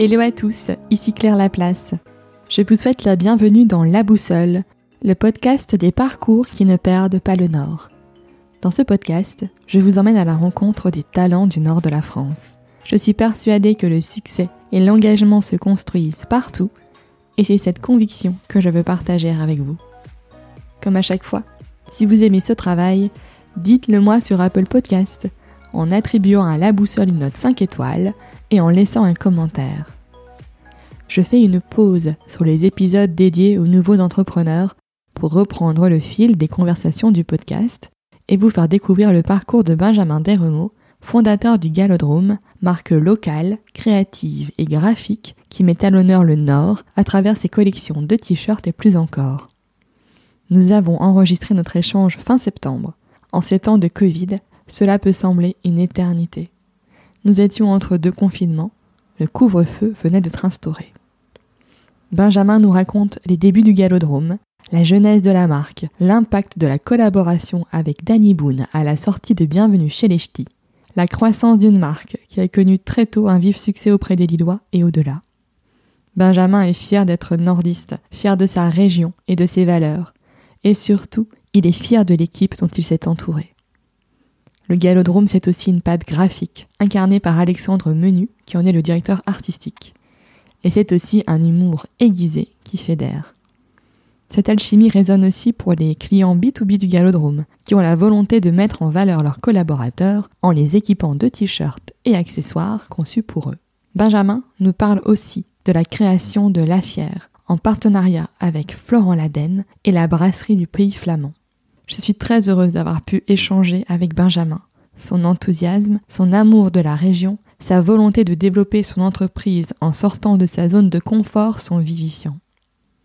Hello à tous, ici Claire Laplace. Je vous souhaite la bienvenue dans La Boussole, le podcast des parcours qui ne perdent pas le nord. Dans ce podcast, je vous emmène à la rencontre des talents du nord de la France. Je suis persuadée que le succès et l'engagement se construisent partout, et c'est cette conviction que je veux partager avec vous. Comme à chaque fois, si vous aimez ce travail, dites-le moi sur Apple Podcast en attribuant à la boussole une note 5 étoiles et en laissant un commentaire. Je fais une pause sur les épisodes dédiés aux nouveaux entrepreneurs pour reprendre le fil des conversations du podcast et vous faire découvrir le parcours de Benjamin Desremeaux, fondateur du Galodrome, marque locale, créative et graphique qui met à l'honneur le Nord à travers ses collections de t-shirts et plus encore. Nous avons enregistré notre échange fin septembre. En ces temps de Covid, cela peut sembler une éternité. Nous étions entre deux confinements, le couvre-feu venait d'être instauré. Benjamin nous raconte les débuts du Galodrome, la jeunesse de la marque, l'impact de la collaboration avec Danny Boone à la sortie de Bienvenue chez les Ch'tis, la croissance d'une marque qui a connu très tôt un vif succès auprès des Lillois et au-delà. Benjamin est fier d'être nordiste, fier de sa région et de ses valeurs, et surtout, il est fier de l'équipe dont il s'est entouré. Le Galodrome, c'est aussi une patte graphique, incarnée par Alexandre Menu, qui en est le directeur artistique. Et c'est aussi un humour aiguisé qui fédère. Cette alchimie résonne aussi pour les clients B2B du Galodrome, qui ont la volonté de mettre en valeur leurs collaborateurs en les équipant de t-shirts et accessoires conçus pour eux. Benjamin nous parle aussi de la création de La Fière, en partenariat avec Florent Laden et la brasserie du pays flamand. Je suis très heureuse d'avoir pu échanger avec Benjamin. Son enthousiasme, son amour de la région, sa volonté de développer son entreprise en sortant de sa zone de confort sont vivifiants.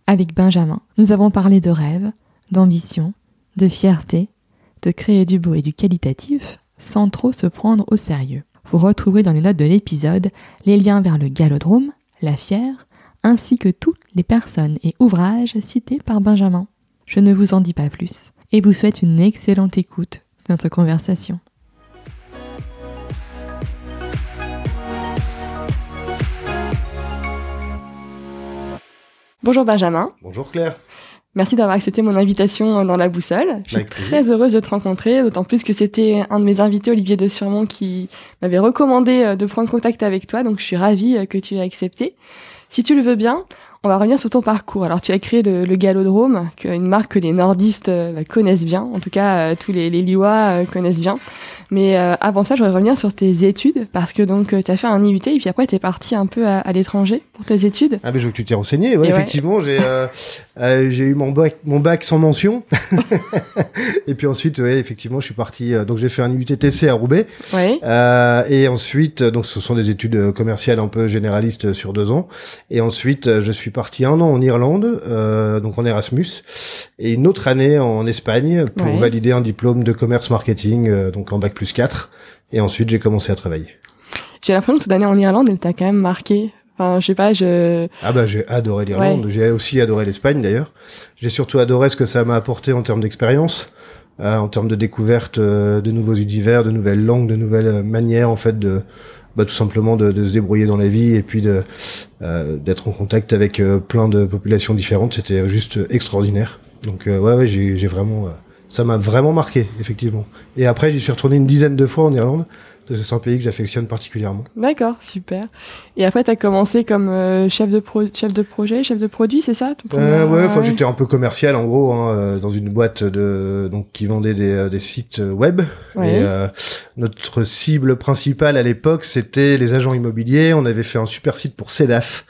Avec Benjamin, nous avons parlé de rêve, d'ambition, de fierté, de créer du beau et du qualitatif sans trop se prendre au sérieux. Vous retrouverez dans les notes de l'épisode les liens vers le galodrome, la fière, ainsi que toutes les personnes et ouvrages cités par Benjamin. Je ne vous en dis pas plus et vous souhaite une excellente écoute de notre conversation. Bonjour Benjamin. Bonjour Claire. Merci d'avoir accepté mon invitation dans la boussole. Je suis très heureuse de te rencontrer, d'autant plus que c'était un de mes invités, Olivier de Surmont, qui m'avait recommandé euh, de prendre contact avec toi, donc je suis ravie euh, que tu aies accepté. Si tu le veux bien, on va revenir sur ton parcours. Alors, tu as créé le, le Galodrome, une marque que les nordistes euh, bah, connaissent bien. En tout cas, euh, tous les, les Lillois euh, connaissent bien. Mais avant ça, je voudrais revenir sur tes études, parce que donc tu as fait un IUT et puis après, tu es parti un peu à, l'étranger pour tes études. Ah, mais je veux que tu t'es renseigné. Ouais, effectivement, j'ai j'ai eu mon bac, mon bac sans mention. et puis ensuite, ouais, effectivement, je suis parti. donc, j'ai fait un IUT TC à Roubaix. Et ensuite, donc, ce sont des études commerciales un peu généralistes sur deux ans. Et ensuite, je suis parti un an en Irlande, euh, donc en Erasmus, et une autre année en Espagne pour valider un diplôme de commerce marketing, euh, donc en bac plus 4. Et ensuite, j'ai commencé à travailler. J'ai l'impression que toute année en Irlande, elle t'a quand même marqué. Enfin, je sais pas, je... Ah bah j'ai adoré l'Irlande, j'ai aussi adoré l'Espagne d'ailleurs. J'ai surtout adoré ce que ça m'a apporté en termes d'expérience, euh, en termes de découverte euh, de nouveaux univers, de nouvelles langues, de nouvelles manières en fait de bah, tout simplement de, se débrouiller dans la vie et puis de euh, d'être en contact avec euh, plein de populations différentes. C'était juste extraordinaire. Donc euh, ouais, j'ai vraiment, ça m'a vraiment marqué effectivement. Et après, j'y suis retourné une dizaine de fois en Irlande c'est un pays que j'affectionne particulièrement. D'accord, super. Et après, tu as commencé comme euh, chef, de pro chef de projet, chef de produit, c'est ça euh, Ouais, enfin, j'étais un peu commercial en gros, hein, euh, dans une boîte de donc qui vendait des, euh, des sites web. Et notre cible principale à l'époque, c'était les agents immobiliers. On avait fait un super site pour CEDAF.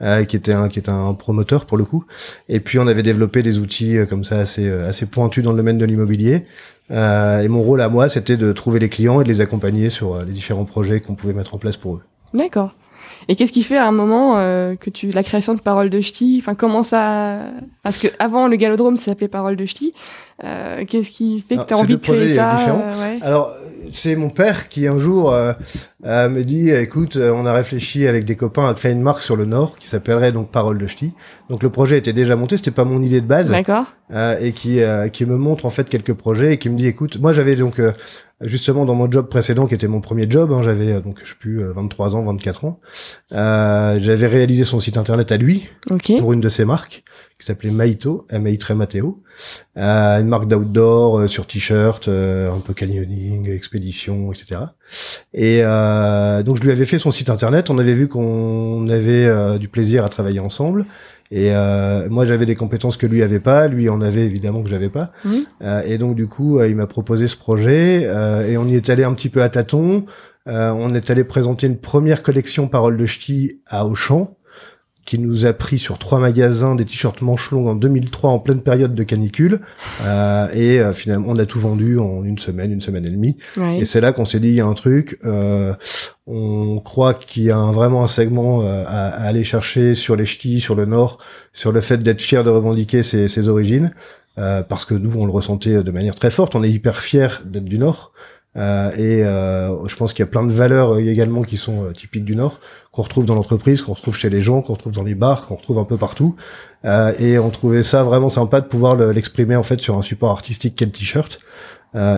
Euh, qui était un qui était un promoteur pour le coup et puis on avait développé des outils comme ça assez assez pointus dans le domaine de l'immobilier euh, et mon rôle à moi, c'était de trouver les clients et de les accompagner sur euh, les différents projets qu'on pouvait mettre en place pour eux. D'accord. Et qu'est-ce qui fait à un moment euh, que tu la création de Parole de Ch'ti Enfin, comment ça Parce que avant le Galodrome, ça s'appelait Parole de Ch'ti. Euh, qu'est-ce qui fait que tu as envie de créer ça ouais. Alors, c'est mon père qui un jour euh, me dit écoute, euh, on a réfléchi avec des copains à créer une marque sur le Nord qui s'appellerait donc Parole de Ch'ti. Donc le projet était déjà monté, c'était pas mon idée de base. D'accord. Euh, et qui euh, qui me montre en fait quelques projets et qui me dit écoute, moi j'avais donc justement dans mon job précédent qui était mon premier job, hein, j'avais donc je sais plus 23 ans, 24 ans. j'avais réalisé son site internet à lui pour une de ses marques qui s'appelait Maito, M-A-I Mateo, euh, une marque d'outdoor euh, sur t-shirt, euh, un peu canyoning, expédition, etc. Et euh, donc je lui avais fait son site internet. On avait vu qu'on avait euh, du plaisir à travailler ensemble. Et moi j'avais des compétences que lui avait pas, lui en avait évidemment que j'avais pas. Mmh. et donc du coup il m'a proposé ce projet et on y est allé un petit peu à tâtons. on est allé présenter une première collection Parole de Ch'ti à Auchan qui nous a pris sur trois magasins des t-shirts manches longues en 2003 en pleine période de canicule euh, et euh, finalement on a tout vendu en une semaine, une semaine et demie. Et c'est là qu'on s'est dit il y a un truc. Euh, on croit qu'il y a un, vraiment un segment à, à, aller chercher sur les ch'tis, sur le nord, sur le fait d'être fier de revendiquer ses, ses origines. Euh, parce que nous on le ressentait de manière très forte. On est hyper fier d'être du nord. Euh, et euh, je pense qu'il y a plein de valeurs euh, également qui sont typiques du Nord, qu'on retrouve dans l'entreprise, qu'on retrouve chez les gens, qu'on retrouve dans les bars, qu'on retrouve un peu partout. et on trouvait ça vraiment sympa de pouvoir l'exprimer en fait sur un support artistique qu'est le t-shirt.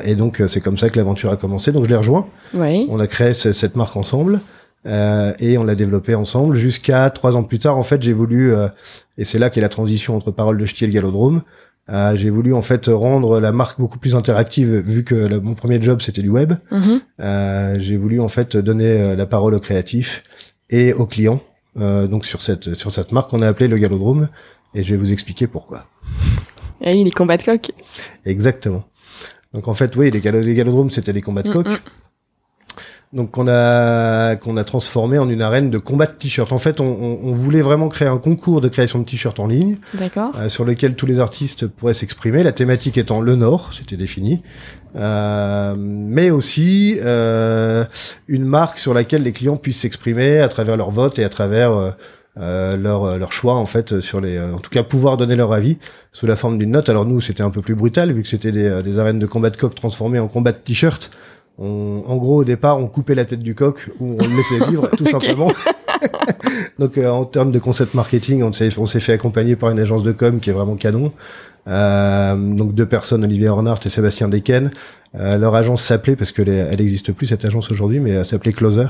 et donc c'est comme ça que l'aventure a commencé. Donc je l'ai rejoint. Oui. On a créé cette marque ensemble. Euh, et on l'a développé ensemble jusqu'à trois ans plus tard. En fait, j'ai voulu, et c'est là qu'est la transition entre Parole de Ch'ti et le Galodrome. Euh, j'ai voulu en fait rendre la marque beaucoup plus interactive vu que mon premier job c'était du web. Mhm. Euh, j'ai voulu en fait donner euh, la parole aux créatifs et aux clients. Euh, donc sur cette sur cette marque qu'on a appelée le Galodrome et je vais vous expliquer pourquoi. Et oui, les combats de coq. Exactement. Donc en fait, oui, les, galodromes c'était des combats de mm, coq. Mm donc qu'on a qu'on a transformé en une arène de combat de t-shirts. En fait, on, on, voulait vraiment créer un concours de création de t-shirts en ligne, euh, sur lequel tous les artistes pourraient s'exprimer. La thématique étant le Nord, c'était défini, euh, mais aussi euh, une marque sur laquelle les clients puissent s'exprimer à travers leur vote et à travers euh, leur, leur choix en fait sur les en tout cas pouvoir donner leur avis sous la forme d'une note alors nous c'était un peu plus brutal vu que c'était des, des arènes de combat de coq transformées en combat de t-shirt en gros, au départ, on coupait la tête du coq ou on le laissait vivre, tout simplement. Donc, euh, en termes de concept marketing, on s'est, on s'est fait accompagner par une agence de com qui est vraiment canon. Euh, donc, deux personnes, Olivier Hornart et Sébastien Deken. Euh, leur agence s'appelait, parce que elle n'existe plus cette agence aujourd'hui, mais elle s'appelait Closer.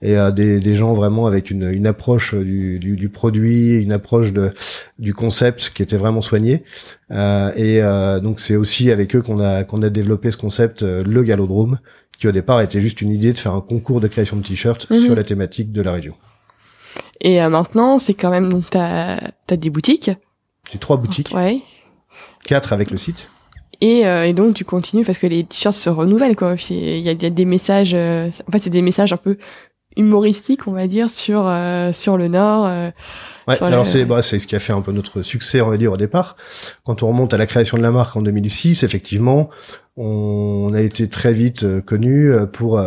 Et euh, des, des, gens vraiment avec une, une approche du, du, du, produit, une approche de, du concept qui était vraiment soignée. Euh, et euh, donc c'est aussi avec eux qu'on a qu'on a développé ce concept, le Galodrome, qui au départ était juste une idée de faire un concours de création de t-shirts mhm. sur la thématique de la région. Et maintenant, c'est quand même donc t'as as des boutiques. J'ai trois boutiques. Ouais. Quatre avec le site. Et, euh, et, donc tu continues parce que les t-shirts se renouvellent quoi. Il y a, y a, des messages, euh, en fait c'est des messages un peu humoristiques on va dire sur euh, sur le Nord. ouais, alors c'est bah, c'est ce qui a fait un peu notre succès on va dire au départ. Quand on remonte à la création de la marque en 2006, effectivement, on a été très vite connu pour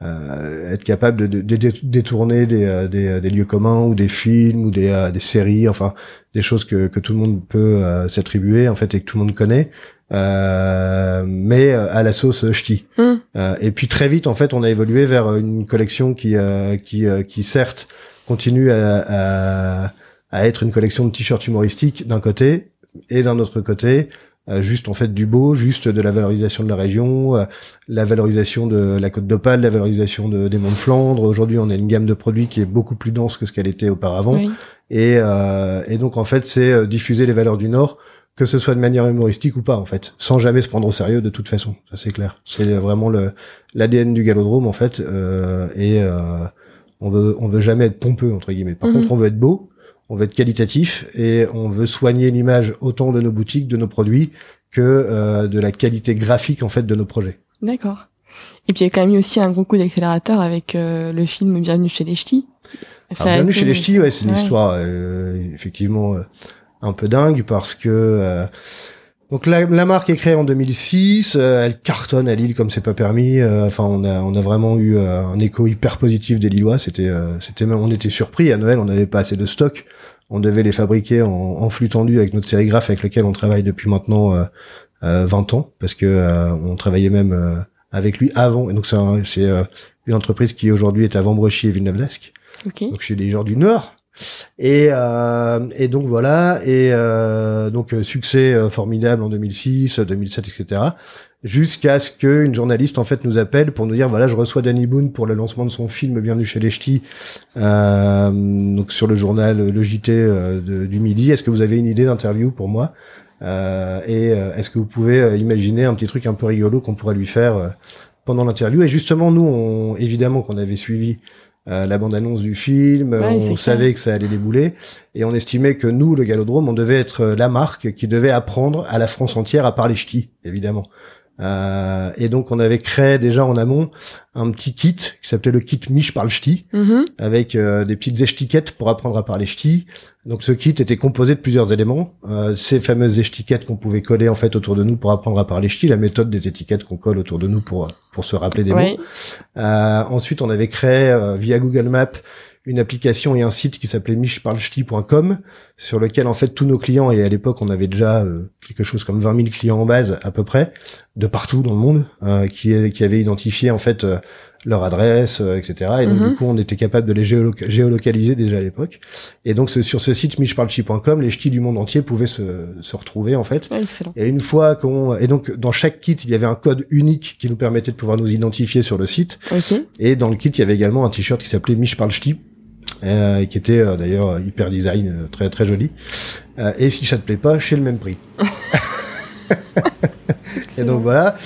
euh, être capable de, de, de détourner des, euh, des, euh, des, lieux communs ou des films ou des, des séries, enfin des choses que, que tout le monde peut s'attribuer en fait et que tout le monde connaît, euh, mais à la sauce ch'ti. Mm. et puis très vite en fait on a évolué vers une collection qui qui, qui certes continue à, à, à être une collection de t-shirts humoristiques d'un côté et d'un autre côté euh, juste en fait du beau, juste de la valorisation de la région, euh, la valorisation de la côte d'Opale, la valorisation de, des monts de Flandre. Aujourd'hui, on a une gamme de produits qui est beaucoup plus dense que ce qu'elle était auparavant. Et, euh, et donc en fait, c'est diffuser les valeurs du Nord que ce soit de manière humoristique ou pas en fait, sans jamais se prendre au sérieux de toute façon. Ça c'est clair. C'est vraiment le l'ADN du galodrome en fait, euh, et euh, on veut on veut jamais être pompeux entre guillemets. Par mhm. contre, on veut être beau, on veut être qualitatif et on veut soigner l'image autant de nos boutiques, de nos produits, que euh, de la qualité graphique en fait de nos projets. D'accord. Et puis il y a quand même eu aussi un gros coup d'accélérateur avec euh, le film Bienvenue chez les Ch'tis. Bienvenue chez les Ch'tis, ouais, c'est une histoire euh, effectivement un peu dingue parce que donc la, la, marque est créée en 2006, elle cartonne à Lille comme c'est pas permis. enfin, on a on a vraiment eu un écho hyper positif des Lillois. C'était c'était on était surpris à Noël, on n'avait pas assez de stock on devait les fabriquer en, en, flux tendu avec notre sérigraphe avec lequel on travaille depuis maintenant euh, 20 euh, ans, parce que euh, on travaillait même euh, avec lui avant. Et donc c'est une entreprise qui aujourd'hui est à Vambrechy et Villeneuve-d'Ascq. Donc chez des gens du Nord. Et, euh, et donc voilà, et euh, donc succès formidable en 2006, 2007, etc. Jusqu'à ce qu'une journaliste en fait nous appelle pour nous dire voilà je reçois Danny Boone pour le lancement de son film Bienvenue chez les Ch'tis, euh, donc sur le journal le JT euh, du midi. Est-ce que vous avez une idée d'interview pour moi? Euh, Et euh, est-ce que vous pouvez imaginer un petit truc un peu rigolo qu'on pourrait lui faire pendant l'interview? Et justement nous, on, évidemment qu'on avait suivi euh, la bande-annonce du film, on savait que ça allait débouler, et on estimait que nous, le Galodrome, on devait être la marque qui devait apprendre à la France entière à parler ch'ti, évidemment. Euh, et donc on avait créé déjà en amont un petit kit qui s'appelait le kit Mich parle ch'ti, mm-hmm. avec euh, des petites étiquettes pour apprendre à parler ch'ti. Donc ce kit était composé de plusieurs éléments, euh, ces fameuses étiquettes qu'on pouvait coller en fait autour de nous pour apprendre à parler ch'ti, la méthode des étiquettes qu'on colle autour de nous pour pour se rappeler des mots. Ensuite on avait créé via Google Maps une application et un site qui s'appelait michparlech'ti.com sur lequel en fait tous nos clients et à l'époque on avait déjà euh, quelque chose comme 20 000 clients en base à peu près de partout dans le monde euh, qui, qui avaient identifié en fait euh, leur adresse etc et donc du mhm. coup on était capable de les géolocaliser déjà à l'époque et donc sur ce site michparlech'ti.com les ch'tis du monde entier pouvaient se, se retrouver en fait et une fois qu'on et donc dans chaque kit il y avait un code unique qui nous permettait de pouvoir nous identifier sur le site et dans le kit il y avait également un t-shirt qui s'appelait michparlech'ti euh, qui était euh, d'ailleurs hyper design, euh, très très joli. et si ça te plaît pas, chez le même prix. et donc voilà.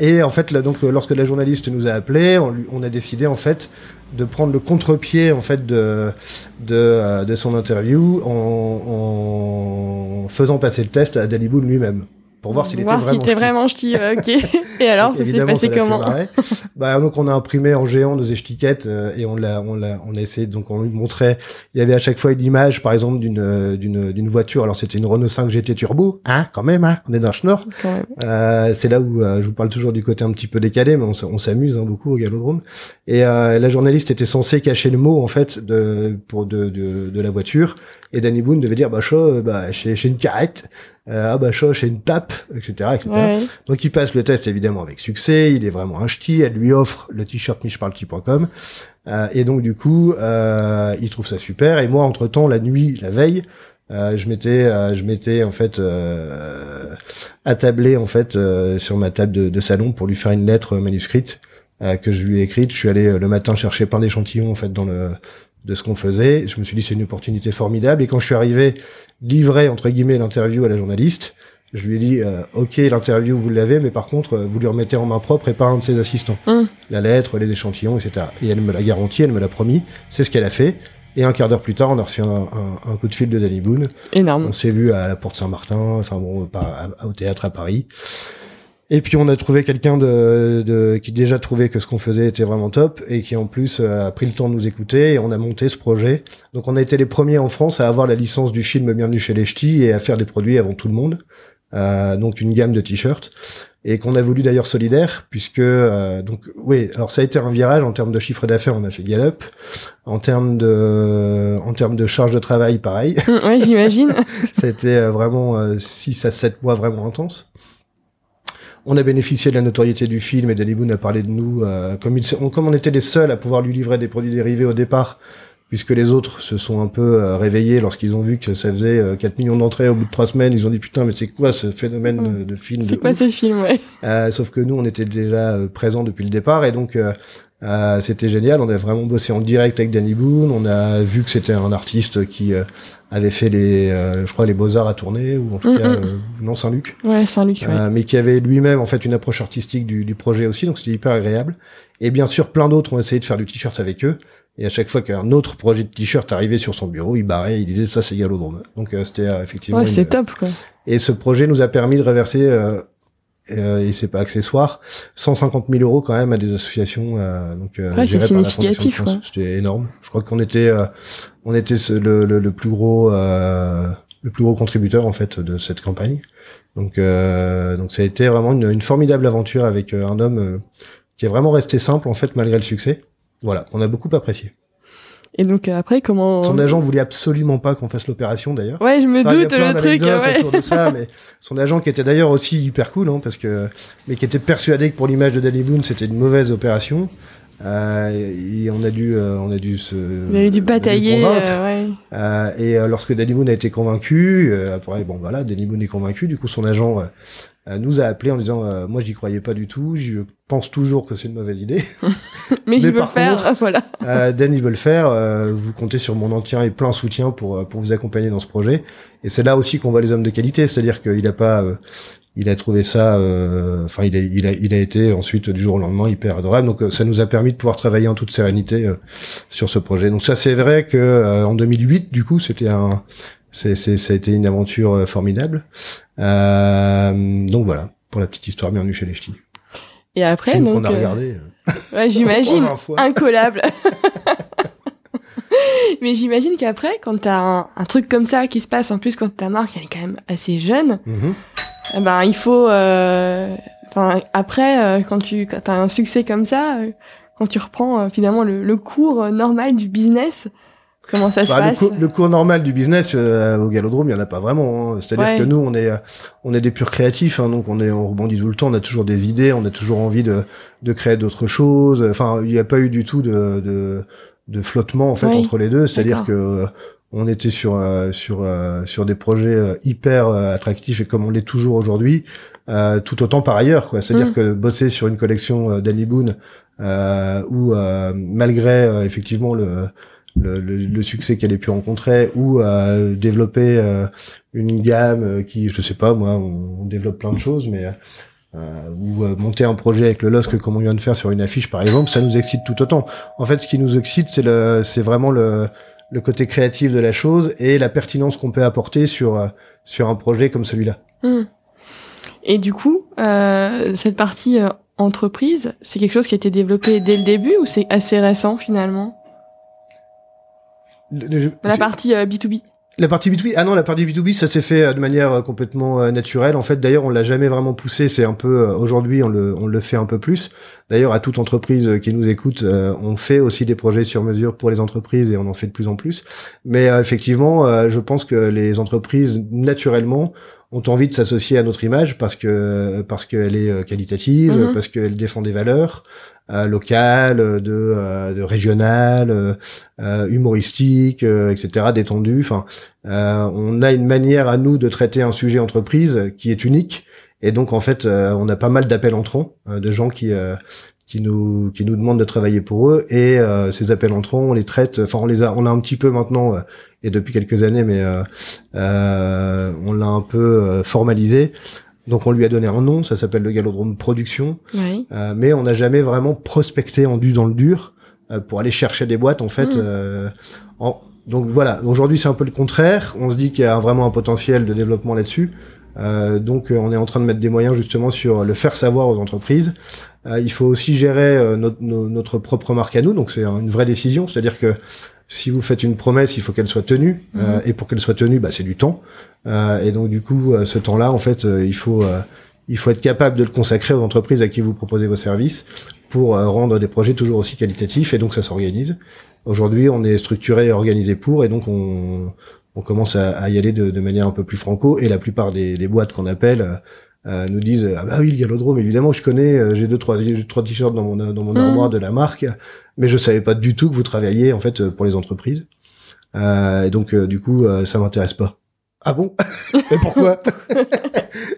et en fait, là, donc lorsque la journaliste nous a appelé, on, a décidé en fait de prendre le contre-pied en fait de de, de son interview en, en, faisant passer le test à Daliboun lui-même pour voir s'il était vraiment était vraiment ch'ti. Euh, ok. Et alors, ça s'est passé comment Bah donc on a imprimé en géant nos étiquettes euh, et on l'a on l'a on a essayé donc on lui montrait il y avait à chaque fois une image par exemple d'une euh, d'une d'une voiture alors c'était une Renault 5 GT Turbo hein quand même hein on est dans Schnorr. Euh, c'est là où je vous parle toujours du côté un petit peu décalé mais on, s'amuse hein, beaucoup au Galodrome et la journaliste était censée cacher le mot en fait de pour de de, de la voiture et Danny Boone devait dire bah chaud bah chez chez une carrette euh, ah bah choche et une tape, etc. etc. Donc il passe le test évidemment avec succès, il est vraiment un ch'ti, elle lui offre le t-shirt micheparleti.com euh, et donc du coup euh, il trouve ça super et moi entre temps la nuit, la veille, euh, je m'étais euh, je m'étais en fait euh, attablé en fait sur ma table de, de, salon pour lui faire une lettre manuscrite que je lui ai écrite. Je suis allé le matin chercher plein d'échantillons en fait dans le de ce qu'on faisait. Je me suis dit c'est une opportunité formidable. Et quand je suis arrivé livrer entre guillemets l'interview à la journaliste, je lui ai dit euh, ok l'interview vous l'avez, mais par contre vous lui remettez en main propre et pas un de ses assistants. Hum. La lettre, les échantillons, etc. Et elle me l'a garanti, elle me l'a promis. C'est ce qu'elle a fait. Et un quart d'heure plus tard, on a reçu un, un, coup de fil de Danny Boone. Énorme. On s'est vu à la Porte Saint-Martin, enfin bon, pas au théâtre à Paris. Et puis on a trouvé quelqu'un de, de, qui déjà trouvait que ce qu'on faisait était vraiment top et qui en plus euh, a pris le temps de nous écouter et on a monté ce projet. Donc on a été les premiers en France à avoir la licence du film Bienvenue chez les Ch'tis et à faire des produits avant tout le monde. Euh, donc une gamme de t-shirts et qu'on a voulu d'ailleurs solidaire puisque euh, donc oui alors ça a été un virage en termes de chiffre d'affaires on a fait Gallup en termes de en termes de charge de travail pareil oui j'imagine ça a été euh, vraiment 6 à 7 mois vraiment intenses on a bénéficié de la notoriété du film et Danny Boone a parlé de nous euh, comme, il, comme on était les seuls à pouvoir lui livrer des produits dérivés au départ, puisque les autres se sont un peu euh, réveillés lorsqu'ils ont vu que ça faisait 4 euh, millions d'entrées au bout de 3 semaines. Ils ont dit putain mais c'est quoi ce phénomène de, film C'est quoi ce film ouais? Sauf que nous on était déjà présents depuis le départ et donc euh, c'était génial. On a vraiment bossé en direct avec Danny Boone. On a vu que c'était un artiste qui euh, avait fait les, euh, je crois, les Beaux Arts à tourner ou en tout cas non Saint-Luc. Ouais, Saint-Luc. Mais qui avait lui-même en fait une approche artistique du, du projet aussi. Donc c'était hyper agréable. Et bien sûr, plein d'autres ont essayé de faire du t-shirt avec eux. Et à chaque fois qu'un autre projet de t-shirt arrivait sur son bureau, il barrait, il disait ça c'est Galodrome. Donc c'était effectivement. Ouais, c'est top quoi. Et ce projet nous a permis de reverser euh, et c'est pas accessoire. 150 000 euros quand même à des associations. Euh, donc euh, ouais, c'est significatif. C'était énorme. Je crois qu'on était, euh, on était le, le, le, plus gros, euh, le plus gros contributeur en fait de cette campagne. Donc, donc ça a été vraiment une, une formidable aventure avec un homme qui est vraiment resté simple en fait malgré le succès. Voilà, on a beaucoup apprécié. Et donc après, comment Son agent voulait absolument pas qu'on fasse l'opération d'ailleurs. Ouais, je me doute le truc. Ouais. autour de ça, mais son agent qui était d'ailleurs aussi hyper cool, hein, parce que mais qui était persuadé que pour l'image de Danny Boone c'était une mauvaise opération. Euh, et on a dû, euh, on a dû se. On a dû batailler. Euh, ouais. Euh, et lorsque Danny Boone a été convaincu, après bon voilà, Danny Boone est convaincu. Du coup, son agent euh, nous a appelé en disant euh, moi j'y croyais pas du tout, je pense toujours que c'est une mauvaise idée. mais, il veut le faire, voilà. euh, Dan il veut le faire, euh, vous comptez sur mon entier et plein soutien pour pour vous accompagner dans ce projet. Et c'est là aussi qu'on voit les hommes de qualité, c'est-à-dire qu'il a pas il a trouvé ça, enfin il a, il a, il a été ensuite du jour au lendemain hyper adorable. Donc ça nous a permis de pouvoir travailler en toute sérénité sur ce projet. Donc ça c'est vrai que en 2008 du coup c'était un, c'est, c'est, ça a été une aventure formidable. Euh, donc voilà, pour la petite histoire, bienvenue chez les ch'tis. Et après, donc. On a euh, regardé. Ouais, j'imagine. incollable. Mais j'imagine qu'après, quand t'as un, un truc comme ça qui se passe, en plus quand ta marque elle est quand même assez jeune, mhm. eh ben il faut. Euh, enfin après, quand tu quand as un succès comme ça, quand tu reprends finalement le, le cours normal du business, Comment ça se bah, passe le, cours normal du business euh, au Galodrome, il y en a pas vraiment. Hein. C'est-à-dire que nous, on est, on est des purs créatifs, hein, donc on est, on rebondit tout le temps. On a toujours des idées, on a toujours envie de, de créer d'autres choses. Enfin, il n'y a pas eu du tout de, de, de flottement en fait entre les deux. C'est-à-dire que euh, on était sur euh, sur sur des projets hyper attractifs et comme on l'est toujours aujourd'hui, tout autant par ailleurs. quoi. C'est-à-dire mm. que bosser sur une collection d'Annie Boone où malgré effectivement le le, le, succès qu'elle ait pu rencontrer ou à développer euh, une gamme euh, qui, je sais pas, moi, on, développe plein de choses, mais euh, ou monter un projet avec le LOSC comme on vient de faire sur une affiche, par exemple, ça nous excite tout autant. En fait, ce qui nous excite, c'est le, c'est vraiment le, le côté créatif de la chose et la pertinence qu'on peut apporter sur sur un projet comme celui-là. Hmm. Et du coup, euh, cette partie entreprise, c'est quelque chose qui a été développé dès le début ou c'est assez récent finalement? La partie B2B. Euh, la partie B2B Ah non, la partie B2B, ça s'est fait euh, de manière euh, complètement naturelle. En fait, d'ailleurs, on l'a jamais vraiment poussé. C'est un peu aujourd'hui, on le, on le fait un peu plus. D'ailleurs, à toute entreprise qui nous écoute, on fait aussi des projets sur mesure pour les entreprises et on en fait de plus en plus. Mais effectivement, je pense que les entreprises naturellement ont envie de s'associer à notre image parce que parce qu'elle est qualitative, mm-hmm. parce qu'elle défend des valeurs, euh, local, de, euh, de régional, euh, humoristique, etc., détendu. Enfin, on a une manière à nous de traiter un sujet entreprise qui est unique. Et donc en fait, on a pas mal d'appels entrants de gens qui qui nous qui nous demandent de travailler pour eux et ces appels entrants on les traite enfin on les a on a un petit peu maintenant et depuis quelques années mais on l'a un peu formalisé donc on lui a donné un nom, ça s'appelle le Galodrome Production. Euh, mais on n'a jamais vraiment prospecté en du dans le dur euh, pour aller chercher des boîtes en fait. Mm. Euh, donc voilà, aujourd'hui c'est un peu le contraire. On se dit qu'il y a vraiment un potentiel de développement là-dessus. donc on est en train de mettre des moyens justement sur le faire savoir aux entreprises. il faut aussi gérer notre, notre, propre marque à nous, donc c'est une vraie décision. C'est-à-dire que si vous faites une promesse, il faut qu'elle soit tenue, euh, mhm. et pour qu'elle soit tenue, bah, c'est du temps. Euh, et donc du coup, euh, ce temps-là, en fait, il faut il faut être capable de le consacrer aux entreprises à qui vous proposez vos services pour rendre des projets toujours aussi qualitatifs. Et donc ça s'organise. Aujourd'hui, on est structuré et organisé pour, et donc on on commence à, y aller de, de, manière un peu plus franco. Et la plupart des, des boîtes qu'on appelle euh, nous disent ah bah oui le galodrome évidemment je connais euh, j'ai deux trois trois t-shirts dans mon dans mon armoire de la marque mais je savais pas du tout que vous travailliez en fait pour les entreprises. Euh, et donc du coup ça m'intéresse pas. Ah bon? Mais pourquoi?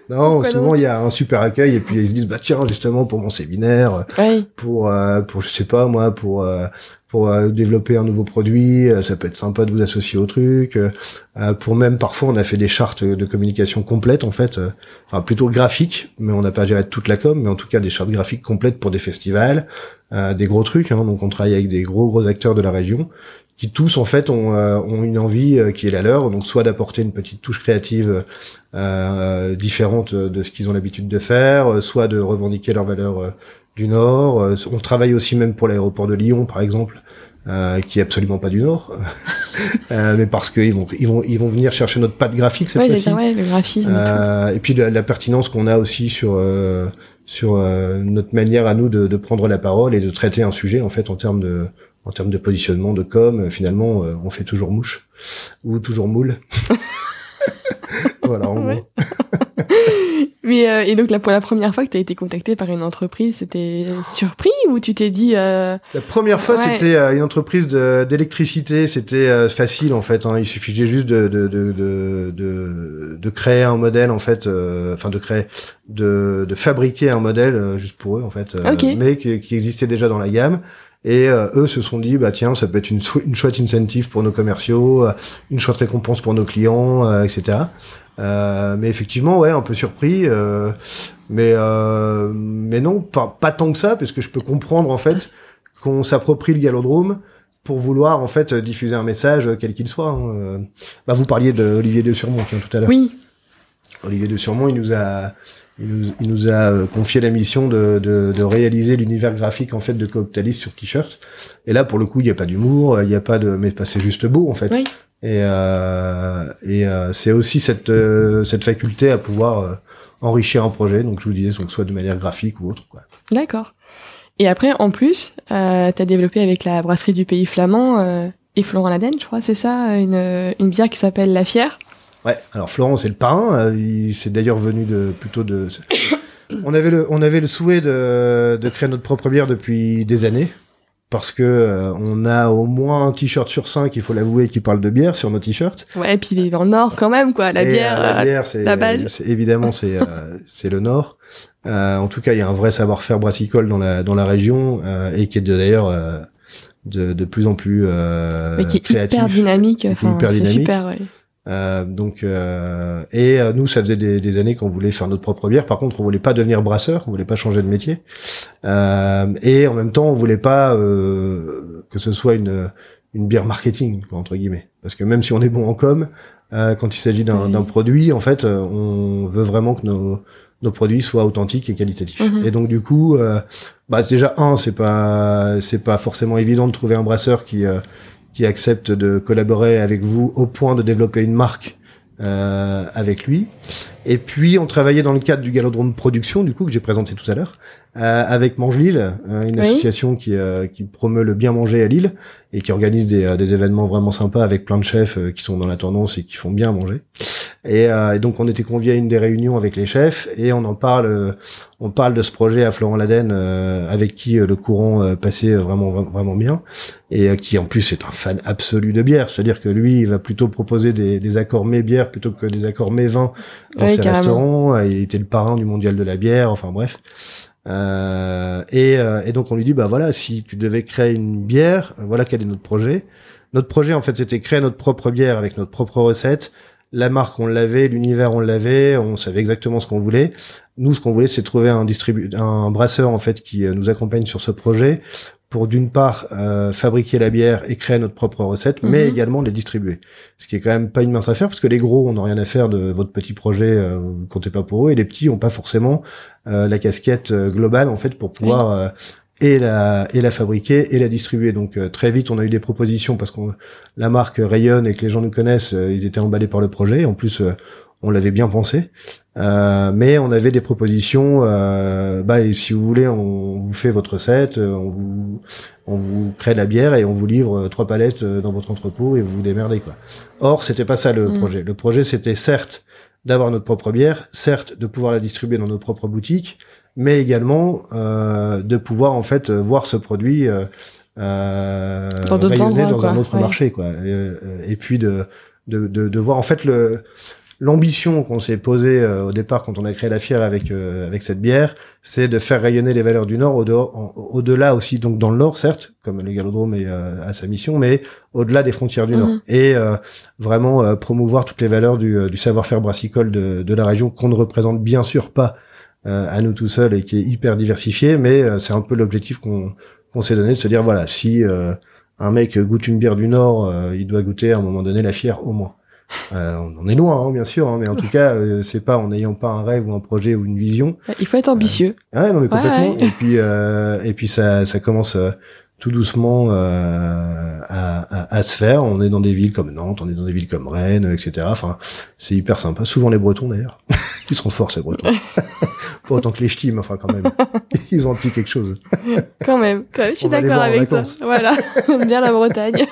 Non souvent il y a un super accueil et puis ils se disent bah tiens justement pour mon séminaire pour pour je sais pas moi pour pour euh, développer un nouveau produit, euh, ça peut être sympa de vous associer au truc. Euh, pour même parfois, on a fait des chartes de communication complètes en fait, enfin plutôt graphiques, mais on n'a pas géré toute la com, mais en tout cas des chartes graphiques complètes pour des festivals, des gros trucs. Hein, donc on travaille avec des gros gros acteurs de la région qui tous en fait ont, ont une envie qui est la leur, donc soit d'apporter une petite touche créative différente de ce qu'ils ont l'habitude de faire, soit de revendiquer leurs valeurs du Nord. on travaille aussi même pour l'aéroport de Lyon, par exemple, euh, qui est absolument pas du Nord, euh, mais parce qu'ils vont ils vont ils vont venir chercher notre patte graphique cette fois-ci. Ouais, le graphisme. Euh, et, puis la, pertinence qu'on a aussi sur euh, sur euh, notre manière à nous de, de, prendre la parole et de traiter un sujet en fait en termes de en termes de positionnement, de com, finalement, on fait toujours mouche ou toujours moule. voilà, en gros. Mais euh, et donc là pour la première fois que tu as été contacté par une entreprise, c'était surpris ou tu t'es dit euh... La première fois, c'était euh, une entreprise d'électricité, c'était euh, facile en fait. Hein. Il suffisait juste de de, de de, de, créer un modèle en fait, enfin de créer, de, de fabriquer un modèle juste pour eux en fait, mais qui, qui, existait déjà dans la gamme. Et eux se sont dit, bah tiens, ça peut être une, une chouette incentive pour nos commerciaux, une chouette récompense pour nos clients, etc. Euh, mais effectivement, ouais, un peu surpris. Euh, mais euh, mais non, pas, pas tant que ça, parce que je peux comprendre en fait qu'on s'approprie le galodrome pour vouloir en fait diffuser un message quel qu'il soit. Hein. Bah, vous parliez d'Olivier de Surmont tout à l'heure. Oui. Olivier de Surmont, il nous a il nous, il nous a confié la mission de, de, de réaliser l'univers graphique en fait de Cooptalis sur t-shirt. Et là, pour le coup, il n'y a pas d'humour, il n'y a pas de, mais c'est juste beau en fait. Oui. Et, euh, et euh, c'est aussi cette, euh, cette faculté à pouvoir euh, enrichir un projet. Donc, je vous disais, soit de manière graphique ou autre. Quoi. D'accord. Et après, en plus, euh, tu as développé avec la brasserie du pays flamand euh, et Florent Laden, je crois, c'est ça, une, une bière qui s'appelle La Fière. Ouais, alors Florent, c'est le parrain. il c'est d'ailleurs venu de plutôt de. on avait le, on avait le souhait de, de créer notre propre bière depuis des années parce que euh, on a au moins un t-shirt sur cinq, il faut l'avouer, qui parle de bière sur nos t-shirts. Ouais, et puis il est dans le Nord quand même, quoi. La bière, euh, la bière, c'est la base. évidemment, c'est euh, c'est le Nord. en tout cas, il y a un vrai savoir-faire brassicole dans la dans la région et qui est d'ailleurs de, de plus en plus Mais qui est hyper dynamique. Enfin, c'est super. Ouais. Euh, donc euh, et euh, nous ça faisait des, des années qu'on voulait faire notre propre bière. Par contre on voulait pas devenir brasseur, on voulait pas changer de métier. Euh, et en même temps on voulait pas euh, que ce soit une une bière marketing quoi, entre guillemets. Parce que même si on est bon en com, quand il s'agit d'un produit en fait on veut vraiment que nos nos produits soient authentiques et qualitatifs. Mhm. Et donc du coup, bah déjà un, c'est pas c'est pas forcément évident de trouver un brasseur qui qui accepte de collaborer avec vous au point de développer une marque euh, avec lui. Et puis on travaillait dans le cadre du Galodrome Production, du coup que j'ai présenté tout à l'heure, avec Mange Lille, euh, une association qui, euh, qui promeut le bien manger à Lille et qui organise des, euh, des événements vraiment sympas avec plein de chefs qui sont dans la tendance et qui font bien manger. Et, et, donc on était conviés à une des réunions avec les chefs et on en parle, on parle de ce projet à Florent Laden avec qui le courant passait vraiment vraiment bien et qui en plus est un fan absolu de bière, c'est-à-dire que lui il va plutôt proposer des, des accords mets bière plutôt que des accords mets vin dans ses restaurants. Il était le parrain du mondial de la bière, enfin bref. Euh, et, euh, et, donc on lui dit bah voilà si tu devais créer une bière voilà quel est notre projet. Notre projet en fait c'était créer notre propre bière avec notre propre recette. La marque on l'avait l'univers on l'avait on savait exactement ce qu'on voulait. Nous ce qu'on voulait c'est trouver un distribu un brasseur en fait qui euh, nous accompagne sur ce projet pour d'une part euh, fabriquer la bière et créer notre propre recette, mais mhm. également les distribuer. Ce qui est quand même pas une mince affaire, parce que les gros, on n'a rien à faire de votre petit projet, euh, vous comptez pas pour eux, et les petits ont pas forcément euh, la casquette euh, globale en fait pour pouvoir euh, et la et la fabriquer et la distribuer. Donc très vite, on a eu des propositions parce que la marque rayonne et que les gens nous connaissent, ils étaient emballés par le projet. En plus, on l'avait bien pensé. Euh, mais on avait des propositions. Euh, bah, et si vous voulez, on vous fait votre recette, euh, on vous, on vous crée la bière et on vous livre euh, trois palettes dans votre entrepôt et vous vous démerdez quoi. Or, c'était pas ça le mm. projet. Le projet, c'était certes d'avoir notre propre bière, certes de pouvoir la distribuer dans nos propres boutiques, mais également euh, de pouvoir en fait voir ce produit euh, dans rayonner dans un autre marché quoi. Et, et puis de, de, de, de voir en fait le l'ambition qu'on s'est posée euh, au départ quand on a créé la fière avec euh, avec cette bière, c'est de faire rayonner les valeurs du Nord au-delà aussi donc dans le Nord certes, comme le Galodrome est euh, à sa mission, mais au-delà des frontières du Nord mhm. et vraiment promouvoir toutes les valeurs du, du savoir-faire brassicole de, de, la région qu'on ne représente bien sûr pas à nous tout seuls et qui est hyper diversifié, mais c'est un peu l'objectif qu'on qu'on s'est donné de se dire voilà si un mec goûte une bière du Nord, il doit goûter à un moment donné la fière au moins. Euh, on est loin, hein, bien sûr, hein, mais en tout cas, euh, c'est pas en n'ayant pas un rêve ou un projet ou une vision. Il faut être ambitieux. Euh, ouais, non mais complètement. Et puis, et puis ça, ça commence, tout doucement à, à, à, se faire. On est dans des villes comme Nantes, on est dans des villes comme Rennes, etc. Enfin, c'est hyper sympa. Souvent les Bretons d'ailleurs, ils sont forts ces Bretons. Pas autant que les ch'tis, mais enfin quand même, ils ont appris quelque chose. quand même, quand même je suis d'accord avec toi. Voilà, bien la Bretagne.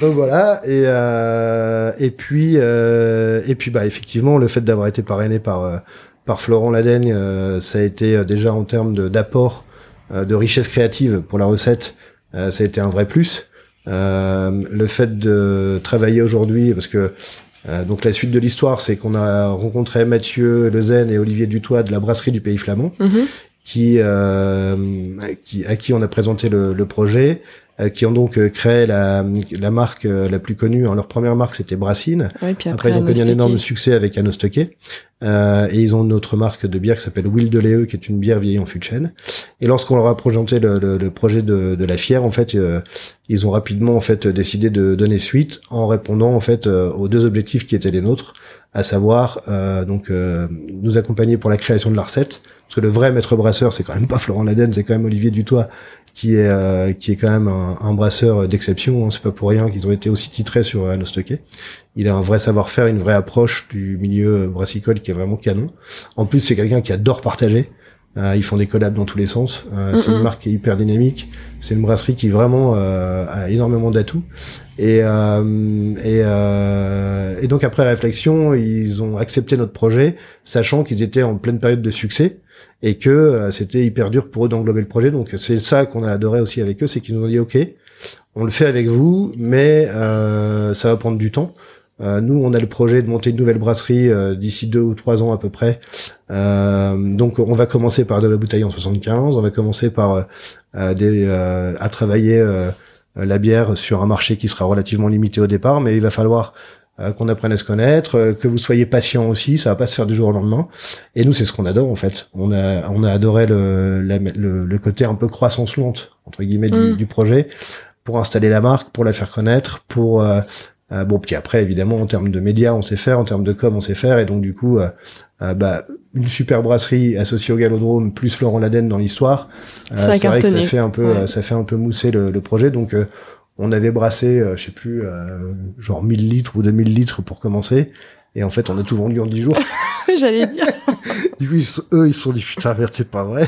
Donc voilà, et euh, et puis euh, et puis bah effectivement le fait d'avoir été parrainé par euh, par Florent Ladaigne, euh, ça a été déjà en termes d'apport de, de, richesse créative pour la recette, ça a été un vrai plus. le fait de travailler aujourd'hui, parce que donc la suite de l'histoire, c'est qu'on a rencontré Mathieu Lezen et Olivier Dutoit de la brasserie du Pays Flamand, mm-hmm. qui, qui à qui on a présenté le, le projet. Euh, qui ont donc euh, créé la, la marque euh, la plus connue. leur première marque, c'était Brassine. après, après, ils ont connu un énorme succès avec Anno Euh, et ils ont une autre marque de bière qui s'appelle Will de Léeux, qui est une bière vieillie en fût de chêne. Et lorsqu'on leur a présenté le, le, le projet de, de, la fière, en fait, ils ont rapidement en fait décidé de donner suite en répondant en fait aux deux objectifs qui étaient les nôtres, à savoir donc nous accompagner pour la création de la recette, parce que le vrai maître brasseur, c'est quand même pas Florent Laden, c'est quand même Olivier Dutoit, qui est euh, qui est quand même un, brasseur d'exception. Hein. C'est pas pour rien qu'ils ont été aussi titrés sur euh, Anostocké. Il a un vrai savoir-faire, une vraie approche du milieu brassicole qui est vraiment canon. En plus, c'est quelqu'un qui adore partager. Euh, ils font des collabs dans tous les sens. c'est une marque qui est hyper dynamique. C'est une brasserie qui vraiment a énormément d'atouts. Et, et, et donc après réflexion, ils ont accepté notre projet, sachant qu'ils étaient en pleine période de succès et que euh, c'était hyper dur pour eux d'englober le projet. Donc c'est ça qu'on a adoré aussi avec eux, c'est qu'ils nous ont dit OK, on le fait avec vous, mais euh, ça va prendre du temps. Euh, nous, on a le projet de monter une nouvelle brasserie euh, d'ici deux ou trois ans à peu près. donc, on va commencer par de la bouteille en 75. On va commencer par des, à travailler la bière sur un marché qui sera relativement limité au départ, mais il va falloir euh, qu'on apprenne à se connaître, euh, que vous soyez patient aussi, ça va pas se faire du jour au lendemain. Et nous, c'est ce qu'on adore en fait. On a on a adoré le, le, le côté un peu croissance lente entre guillemets du, mm. du, projet pour installer la marque, pour la faire connaître, pour euh, bon puis après évidemment en termes de médias on sait faire, en termes de com on sait faire et donc du coup bah une super brasserie associée au Galodrome plus Florent Laden dans l'histoire, c'est vrai que ça fait un peu ça fait un peu mousser le, le projet donc on avait brassé, euh, je sais plus, euh, genre 1000 litres ou 2000 litres pour commencer. Et en fait, on a tout vendu en 10 jours. J'allais dire. du coup, eux, ils se sont dit, putain, merde, c'est pas vrai.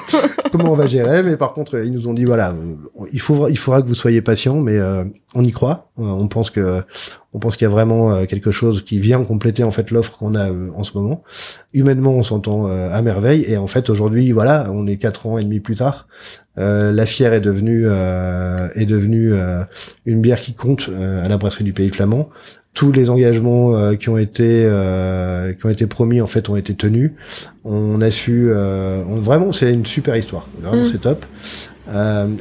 Comment on va gérer? Mais par contre, ils nous ont dit, voilà, euh, il, faut, il faudra que vous soyez patient, mais on y croit. on pense que, on pense qu'il y a vraiment quelque chose qui vient compléter en fait l'offre qu'on a en ce moment. Humainement, on s'entend à merveille. Et en fait, aujourd'hui, voilà, on est quatre ans et demi plus tard. Euh, la fière est devenue euh, est devenue euh, une bière qui compte à la brasserie du Pays Flamand. Tous les engagements qui ont été qui ont été promis en fait ont été tenus. On a su vraiment c'est une super histoire. Vraiment mm. c'est top.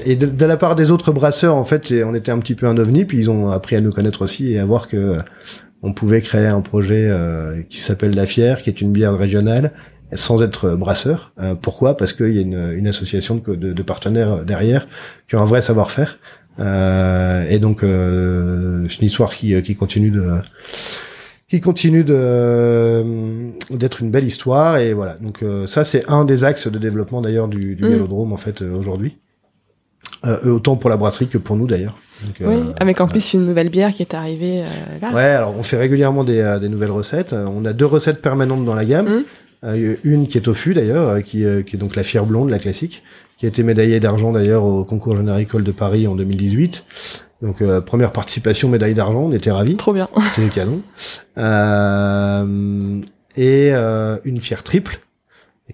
et de, la part des autres brasseurs, en fait, on était un petit peu un ovni, puis ils ont appris à nous connaître aussi et à voir que on pouvait créer un projet qui s'appelle La Fière, qui est une bière régionale sans être brasseur. Euh, pourquoi? Parce qu'il y a une, une association de, de, de, partenaires derrière qui ont un vrai savoir-faire. Euh, et donc, euh, c'est une histoire qui, qui continue de qui continue de d'être une belle histoire et voilà donc euh, ça c'est un des axes de développement d'ailleurs du, du mmh. en fait euh, aujourd'hui autant pour la brasserie que pour nous d'ailleurs oui, avec en plus une nouvelle bière qui est arrivée là. Ouais, alors on fait régulièrement des, des, nouvelles recettes. On a deux recettes permanentes dans la gamme. Mmh. Euh, une qui est au fût d'ailleurs, euh, qui, euh, qui, est donc la fière blonde, la classique, qui a été médaillée d'argent d'ailleurs au concours généricole de Paris en 2018. Donc première participation, médaille d'argent, on était ravis. Trop bien. C'était canon. Euh, et une fière triple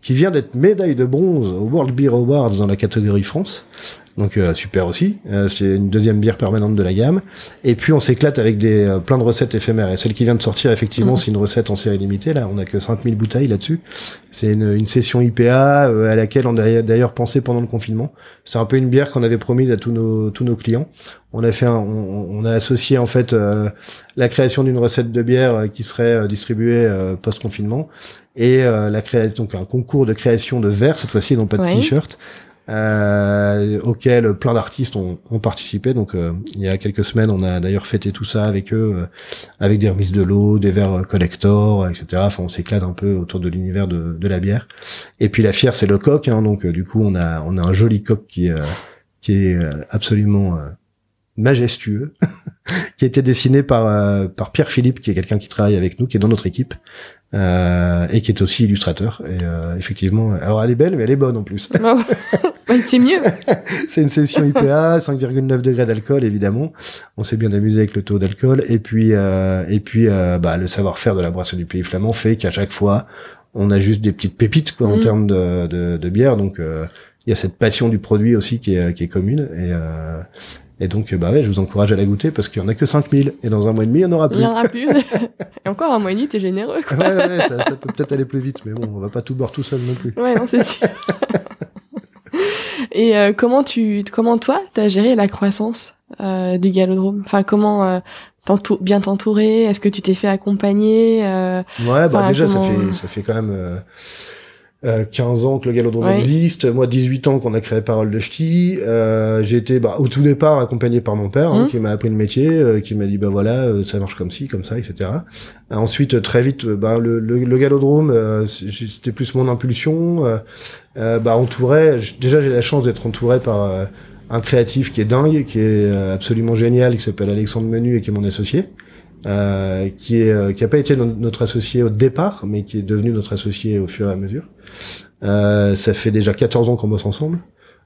qui vient d'être médaille de bronze au World Beer Awards dans la catégorie France. Donc euh, super aussi. Euh, c'est une deuxième bière permanente de la gamme. Et puis on s'éclate avec des euh, plein de recettes éphémères. Et celle qui vient de sortir, effectivement, mhm. c'est une recette en série limitée. Là, on a que 5000 bouteilles là-dessus. C'est une, une, session IPA à laquelle on a d'ailleurs pensé pendant le confinement. C'est un peu une bière qu'on avait promise à tous nos tous nos clients. On a fait, un, on, on, a associé en fait la création d'une recette de bière qui serait distribuée post confinement et la création donc un concours de création de verres cette fois-ci, non pas de t-shirt euh, auquel plein d'artistes ont, ont, participé. Donc euh, il y a quelques semaines, on a d'ailleurs fêté tout ça avec eux, euh, avec des remises de l'eau, des verres collector, etc. Enfin, on s'éclate un peu autour de l'univers de, de, la bière. Et puis la fière, c'est le coq. Hein, donc euh, du coup, on a on a un joli coq qui qui est absolument majestueux, qui a été dessiné par par Pierre Philippe, qui est quelqu'un qui travaille avec nous, qui est dans notre équipe, euh, et qui est aussi illustrateur. Et euh, effectivement, alors elle est belle, mais elle est bonne en plus. Oh. c'est mieux. c'est une session IPA, 5,9 degrés d'alcool évidemment. On s'est bien amusé avec le taux d'alcool et puis euh, et puis euh, bah, le savoir-faire de la brasserie du Pays Flamand fait qu'à chaque fois on a juste des petites pépites quoi en mm. termes de, de, de, bière. Donc euh, il y a cette passion du produit aussi qui est, qui est commune et, et donc, bah ouais, je vous encourage à la goûter parce qu'il y en a que 5000 et dans un mois et demi, il y en aura plus. Il y en aura plus. et encore un mois et demi, t'es généreux, quoi. Ouais, ouais, ça, ça peut peut-être aller plus vite, mais bon, on va pas tout boire tout seul non plus. Ouais, non, c'est sûr. et euh, comment tu, comment toi, t'as géré la croissance euh, du Galodrome? Enfin, comment euh, bien t'entourer? Est-ce que tu t'es fait accompagner euh, Ouais, bah déjà, ça fait, ça fait quand même euh, 15 euh, ans que le Galodrome existe, moi 18 ans qu'on a créé Parole de Ch'ti. Euh, j'ai été bah, au tout départ accompagné par mon père, hein, mmh. qui m'a appris le métier, euh, qui m'a dit bah voilà, euh, ça marche comme ci, comme ça, etc. ensuite, très vite, bah, le, le, le Galodrome, c'était plus mon impulsion. bah entouré, déjà j'ai la chance d'être entouré par un créatif qui est dingue, qui est absolument génial, qui s'appelle Alexandre Menu et qui est mon associé. Euh, qui est euh, qui a pas été notre associé au départ, mais qui est devenu notre associé au fur et à mesure. Euh, ça fait déjà 14 ans qu'on bosse ensemble.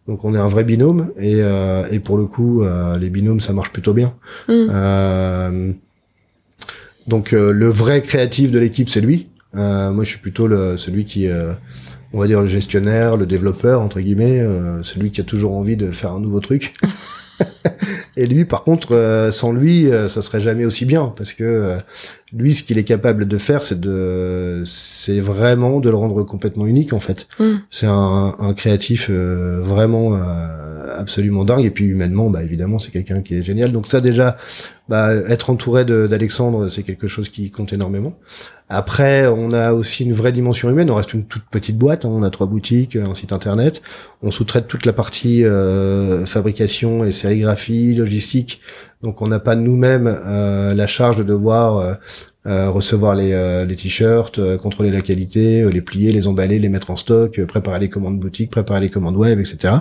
Donc on est un vrai binôme et, euh, et pour le coup les binômes ça marche plutôt bien. Mm. donc le vrai créatif de l'équipe c'est lui. moi je suis plutôt le, celui qui on va dire le gestionnaire, le développeur entre guillemets, celui qui a toujours envie de faire un nouveau truc. et lui, par contre, euh, sans lui, euh, ça serait jamais aussi bien, parce que euh, lui, ce qu'il est capable de faire, c'est de, c'est vraiment de le rendre complètement unique, en fait. Mm. C'est un, un, créatif vraiment absolument dingue, et puis humainement, bah évidemment, c'est quelqu'un qui est génial. Donc ça, déjà, bah, être entouré d'Alexandre, c'est quelque chose qui compte énormément. Après, on a aussi une vraie dimension humaine. On reste une toute petite boîte. Hein. On a trois boutiques, un site internet. On sous-traite toute la partie euh, fabrication et sérigraphie, logistique. Donc, on n'a pas nous-mêmes euh, la charge de devoir euh, recevoir les, les t-shirts, contrôler la qualité, les plier, les emballer, les mettre en stock, préparer les commandes boutique, préparer les commandes web, etc.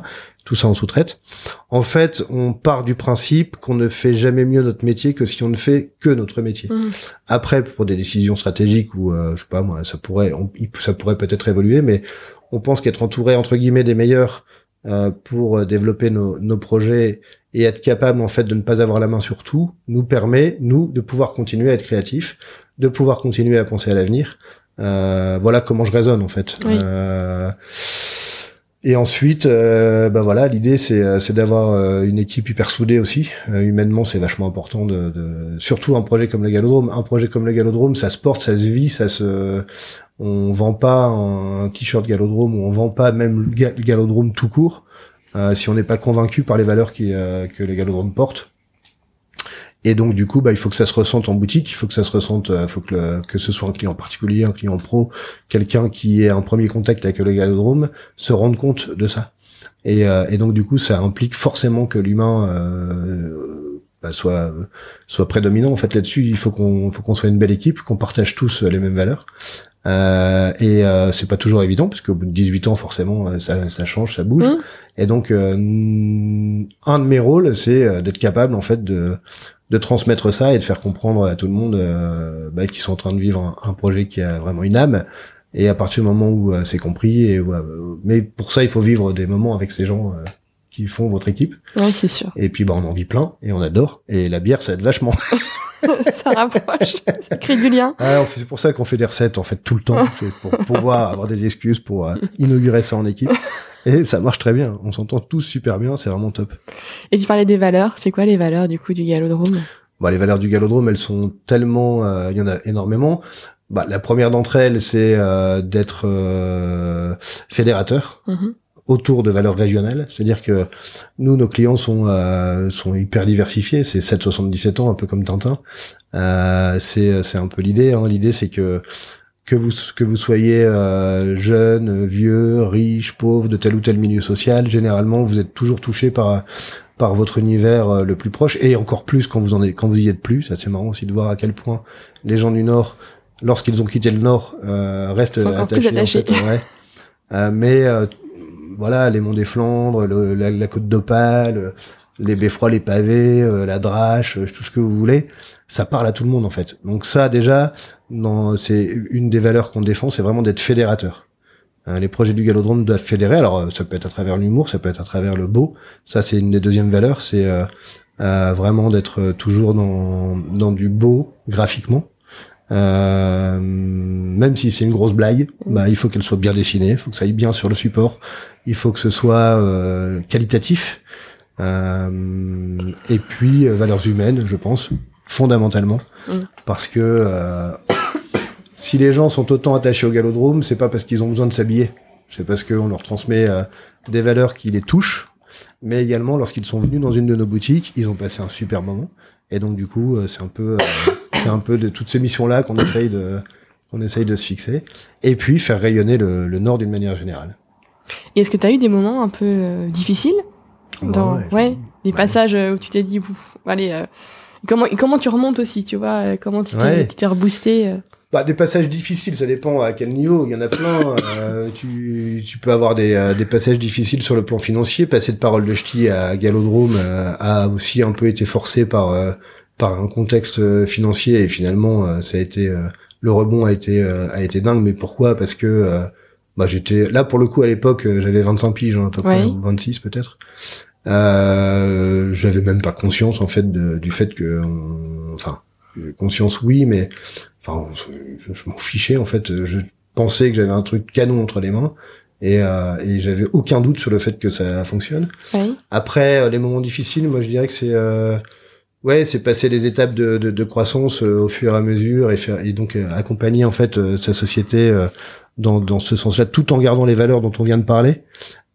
Tout ça en sous-traite. En fait, on part du principe qu'on ne fait jamais mieux notre métier que si on ne fait que notre métier. Mmh. Après, pour des décisions stratégiques ou je sais pas moi, ça pourrait, ça pourrait peut-être évoluer, mais on pense qu'être entouré entre guillemets des meilleurs pour développer nos, nos projets et être capable en fait de ne pas avoir la main sur tout nous permet nous de pouvoir continuer à être créatifs, de pouvoir continuer à penser à l'avenir. Euh, voilà comment je raisonne en fait. Euh, et ensuite, euh, bah voilà, l'idée c'est euh, c'est d'avoir euh, une équipe hyper soudée aussi. Euh, humainement, c'est vachement important de, de, surtout un projet comme le Galodrome. Un projet comme le Galodrome, ça se porte, ça se vit, ça se. On vend pas un t-shirt Galodrome ou on vend pas même le Galodrome tout court. Euh, si on n'est pas convaincu par les valeurs qui, que les galodromes portent. Et donc du coup, bah, il faut que ça se ressente en boutique, il faut que ça se ressente, euh, faut que, que ce soit un client particulier, un client pro, quelqu'un qui ait un premier contact avec le galodrome, se rende compte de ça. Et, et donc du coup, ça implique forcément que l'humain bah, soit soit prédominant. En fait, là-dessus, il faut qu'on faut qu'on soit une belle équipe, qu'on partage tous les mêmes valeurs. Euh, et euh, c'est pas toujours évident parce qu'au bout de 18 ans, forcément, euh, ça, ça change, ça bouge. Mmh. Et donc, euh, un de mes rôles, c'est euh, d'être capable, en fait, de de transmettre ça et de faire comprendre à tout le monde bah, qu'ils sont en train de vivre un, un, projet qui a vraiment une âme. Et à partir du moment où c'est compris, et mais pour ça, il faut vivre des moments avec ces gens qui font votre équipe. Ouais, c'est sûr. Et puis, bah, on en vit plein et on adore. Et la bière, ça aide vachement. ça rapproche, ça crée du lien. c'est pour ça qu'on fait des recettes en fait tout le temps, c'est pour pouvoir avoir des excuses pour euh, inaugurer ça en équipe. Et ça marche très bien, on s'entend tous super bien, c'est vraiment top. Et tu parlais des valeurs, c'est quoi les valeurs du coup du Galodrome? Bah, Les valeurs du Galodrome, elles sont tellement, euh, il y en a énormément. Bah, la première d'entre elles, c'est euh, d'être fédérateur. Mm-hmm autour de valeurs régionales. C'est-à-dire que nous, nos clients sont euh, sont hyper diversifiés. C'est 7-77 ans, un peu comme Tintin. Euh, c'est c'est un peu l'idée. Hein. L'idée, c'est que que vous que vous soyez euh, jeune, vieux, riche, pauvre, de tel ou tel milieu social, généralement, vous êtes toujours touché par par votre univers euh, le plus proche et encore plus quand vous en êtes quand vous y êtes plus. Ça c'est marrant aussi de voir à quel point les gens du Nord, lorsqu'ils ont quitté le Nord, euh, restent attachés. En fait, ouais. euh, mais voilà, les monts des Flandres, la, côte d'Opale, les beffrois, les pavés, la Drache, tout ce que vous voulez, ça parle à tout le monde en fait. Donc ça déjà, c'est une des valeurs qu'on défend, c'est vraiment d'être fédérateur. Hein, les projets du Galodrome doivent fédérer. Alors ça peut être à travers l'humour, ça peut être à travers le beau. Ça c'est une des deuxièmes valeurs, c'est vraiment d'être toujours dans, dans du beau graphiquement. Euh, même si c'est une grosse blague, bah, il faut qu'elle soit bien dessinée, il faut que ça aille bien sur le support, il faut que ce soit euh, qualitatif. Euh, et puis euh, valeurs humaines, je pense, fondamentalement, mm. parce que euh, si les gens sont autant attachés au galodrome, c'est pas parce qu'ils ont besoin de s'habiller, c'est parce qu'on leur transmet des valeurs qui les touchent, mais également lorsqu'ils sont venus dans une de nos boutiques, ils ont passé un super moment, et donc du coup, c'est un peu c'est un peu de toutes ces missions-là qu'on essaye de qu'on essaye de se fixer. Et puis faire rayonner le, le Nord d'une manière générale. Et est-ce que tu as eu des moments un peu euh, difficiles bah dans, ouais, des passages euh, où tu t'es dit, allez, euh, comment, comment tu remontes aussi, tu vois, comment tu t'es reboosté bah, des passages difficiles, ça dépend à quel niveau. Il y en a plein. tu, tu peux avoir des, des passages difficiles sur le plan financier. Passer de parole de ch'ti à Galodrome a aussi un peu été forcé par par un contexte euh, financier et finalement euh, ça a été euh, le rebond a été a été dingue mais pourquoi? Parce que bah j'étais là pour le coup à l'époque j'avais 25 piges hein, à peu près 26 peut-être euh, j'avais même pas conscience en fait du fait que enfin conscience oui mais enfin je, je m'en fichais en fait je pensais que j'avais un truc canon entre les mains et, euh, et j'avais aucun doute sur le fait que ça fonctionne. Oui. Après les moments difficiles, moi je dirais que c'est euh, Ouais, c'est passer les étapes de, de, de croissance euh, au fur et à mesure et, faire, et donc euh, accompagner en fait euh, sa société dans, dans ce sens-là, tout en gardant les valeurs dont on vient de parler.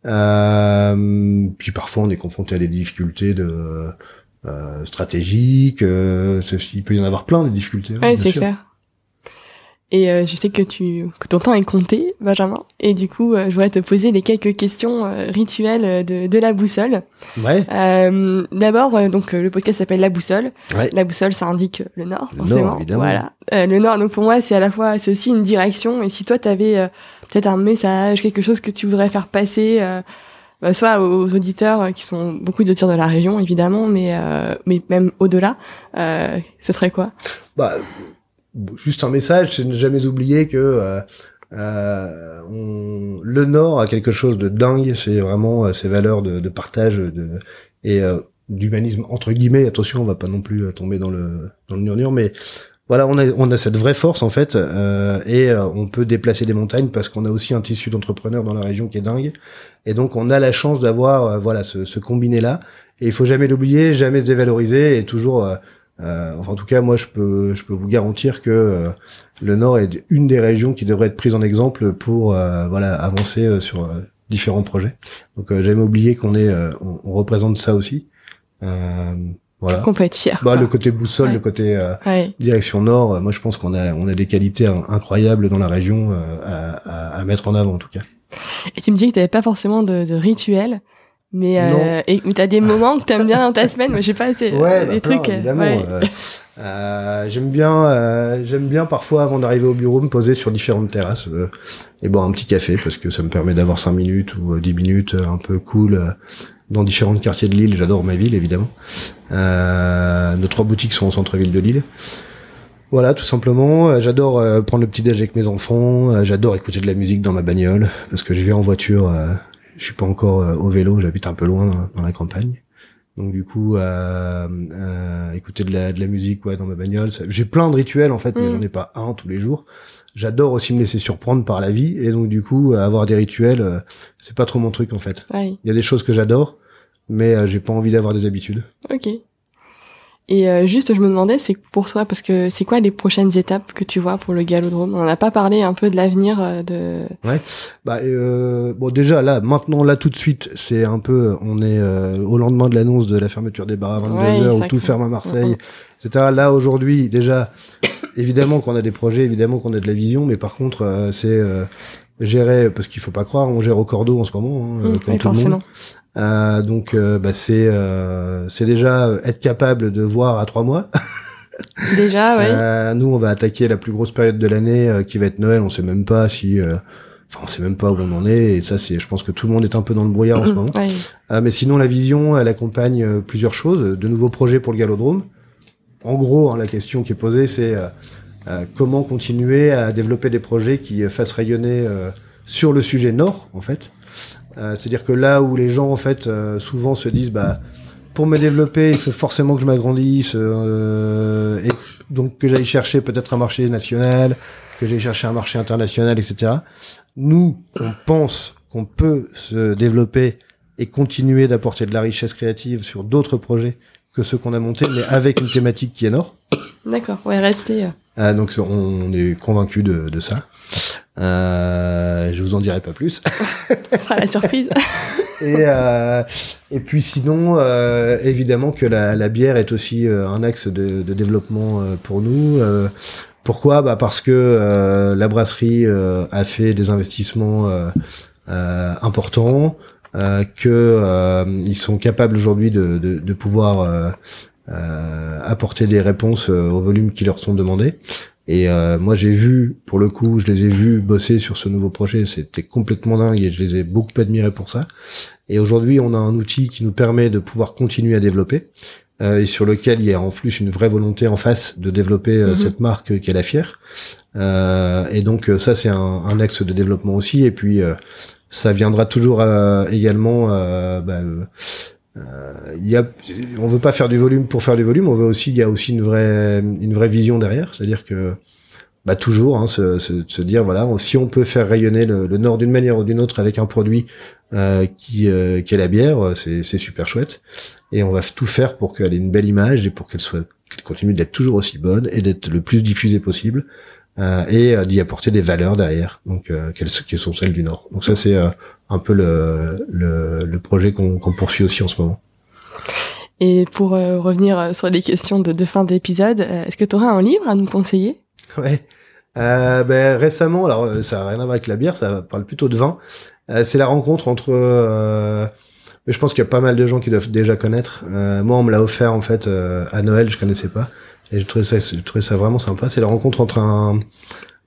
Puis parfois on est confronté à des difficultés de stratégiques. il peut y en avoir plein des difficultés. Hein, ouais, c'est clair. Et euh, je sais que tu que ton temps est compté, Benjamin. Et du coup, euh, je voudrais te poser les quelques questions euh, rituelles de, de la boussole. Ouais. D'abord, donc le podcast s'appelle La Boussole. Ouais. La boussole, ça indique le nord, le forcément. Nord, évidemment. Voilà. le nord, donc pour moi, c'est à la fois, c'est aussi une direction. Et si toi, tu avais peut-être un message, quelque chose que tu voudrais faire passer. Bah, soit aux auditeurs qui sont beaucoup d'auditeurs de la région évidemment mais mais même au-delà ce serait quoi? Bah juste un message, c'est ne jamais oublier que euh, euh, le Nord a quelque chose de dingue, c'est vraiment euh, valeurs de, partage de, et euh, d'humanisme entre guillemets. Attention, on va pas non plus tomber dans le dans le murmure, mais voilà, on a, cette vraie force en fait, euh, et on peut déplacer des montagnes parce qu'on a aussi un tissu d'entrepreneurs dans la région qui est dingue, et donc on a la chance d'avoir voilà ce, combiné là, et il faut jamais l'oublier, jamais se dévaloriser, et toujours euh, enfin, en tout cas, moi, je peux, je peux vous garantir que euh, le Nord est une des régions qui devrait être prise en exemple pour, euh, voilà, avancer sur différents projets. Donc, jamais oublier qu'on est, on, représente ça aussi. Voilà. Qu'on peut être fier. Bah, le côté boussole, le côté direction Nord. moi, je pense qu'on a, on a des qualités incroyables dans la région à, à, mettre en avant, en tout cas. Et tu me dis que tu n'avais pas forcément de, de rituel. Mais, euh, et, mais t'as des moments que t'aimes bien dans ta semaine. Moi, j'ai pas assez, ouais, des bah, trucs. évidemment. Euh, euh, j'aime bien, euh, j'aime bien parfois avant d'arriver au bureau me poser sur différentes terrasses euh, et boire un petit café parce que ça me permet d'avoir 5 minutes ou 10 minutes un peu cool dans différents quartiers de Lille. J'adore ma ville évidemment. nos trois boutiques sont au centre-ville de Lille. Voilà, tout simplement. J'adore prendre le petit déj avec mes enfants. J'adore écouter de la musique dans ma bagnole parce que je vais en voiture je suis pas encore euh, au vélo, j'habite un peu loin dans, la campagne. Donc du coup, euh, euh, écouter de la, de la musique ouais, dans ma bagnole. J'ai plein de rituels en fait, mais mm. j'en ai pas un tous les jours. J'adore aussi me laisser surprendre par la vie et donc du coup, avoir des rituels, euh, c'est pas trop mon truc en fait. Il y a des choses que j'adore, mais j'ai pas envie d'avoir des habitudes. Ok. Et euh, juste, je me demandais, c'est pour toi, parce que c'est quoi les prochaines étapes que tu vois pour le galodrome? On n'a pas parlé un peu de l'avenir euh, de. Ouais. Bah euh, bon, déjà là, maintenant là tout de suite, c'est un peu, on est euh, au lendemain de l'annonce de la fermeture des bars à 22 h où tout ferme à Marseille, etc. Là aujourd'hui, déjà, évidemment qu'on a des projets, évidemment qu'on a de la vision, mais par contre, c'est gérer, parce qu'il faut pas croire, on gère au cordeau en ce moment, hein, mmh, tout le monde. Euh, donc euh, bah, c'est euh, c'est déjà être capable de voir à trois mois. déjà, ouais. nous, on va attaquer la plus grosse période de l'année qui va être Noël. On sait même pas si Enfin, on sait même pas où on en est, et ça, c'est, je pense que tout le monde est un peu dans le brouillard en ce moment. Ouais. Euh, mais sinon, la vision, elle accompagne euh, plusieurs choses, de nouveaux projets pour le galodrome. En gros, hein, la question qui est posée, c'est euh, euh, comment continuer à développer des projets qui euh, fassent rayonner euh, sur le sujet nord, en fait. Euh, C'est-à-dire que là où les gens, en fait, euh, souvent se disent, bah, pour me développer, il faut forcément que je m'agrandisse, euh, et donc que j'aille chercher peut-être un marché national, que j'aille chercher un marché international, etc. Nous, on pense qu'on peut se développer et continuer d'apporter de la richesse créative sur d'autres projets que ceux qu'on a montés, mais avec une thématique qui est nord. D'accord, ouais, restez. euh, Euh, donc on, on est convaincu de, de ça. Euh, je vous en dirai pas plus. ça sera la surprise. Et, euh, et puis sinon, euh, évidemment que la, la bière est aussi un axe de, de développement pour nous. Euh, pourquoi? Bah Parce que euh, la brasserie euh, a fait des investissements euh, euh, importants, euh, que euh, ils sont capables aujourd'hui de, de, de pouvoir euh, euh, apporter des réponses aux volumes qui leur sont demandés. Et euh, moi, j'ai vu, pour le coup, je les ai vus bosser sur ce nouveau projet. C'était complètement dingue et je les ai beaucoup admirés pour ça. Et aujourd'hui, on a un outil qui nous permet de pouvoir continuer à développer euh, et sur lequel il y a en plus une vraie volonté en face de développer euh, Mhm. cette marque qui est la fière. Euh, et donc euh, ça, c'est un, un axe de développement aussi. Et puis euh, ça viendra toujours euh, également. Euh, bah, euh, euh, y a, on veut pas faire du volume pour faire du volume. On veut aussi, il y a aussi une vraie, une vraie vision derrière. C'est-à-dire que bah toujours hein, se, se, se dire voilà si on peut faire rayonner le, le nord d'une manière ou d'une autre avec un produit euh, qui, euh, qui est la bière c'est c'est super chouette et on va tout faire pour qu'elle ait une belle image et pour qu'elle soit qu'elle continue d'être toujours aussi bonne et d'être le plus diffusée possible euh, et euh, d'y apporter des valeurs derrière donc euh, qu'elles qui sont celles du nord donc ça c'est euh, un peu le le, le projet qu'on qu'on poursuit aussi en ce moment Et pour euh, revenir euh, sur les questions de, de fin d'épisode, est-ce que tu aurais un livre à nous conseiller? Ouais. Euh, ben, récemment, alors ça n'a rien à voir avec la bière, ça parle plutôt de vin. Euh, c'est la rencontre entre. euh, mais je pense qu'il y a pas mal de gens qui doivent déjà connaître. Euh, moi, on me l'a offert en fait euh, à Noël, je connaissais pas, et j'ai trouvé ça, j'ai trouvé ça vraiment sympa. C'est la rencontre entre un,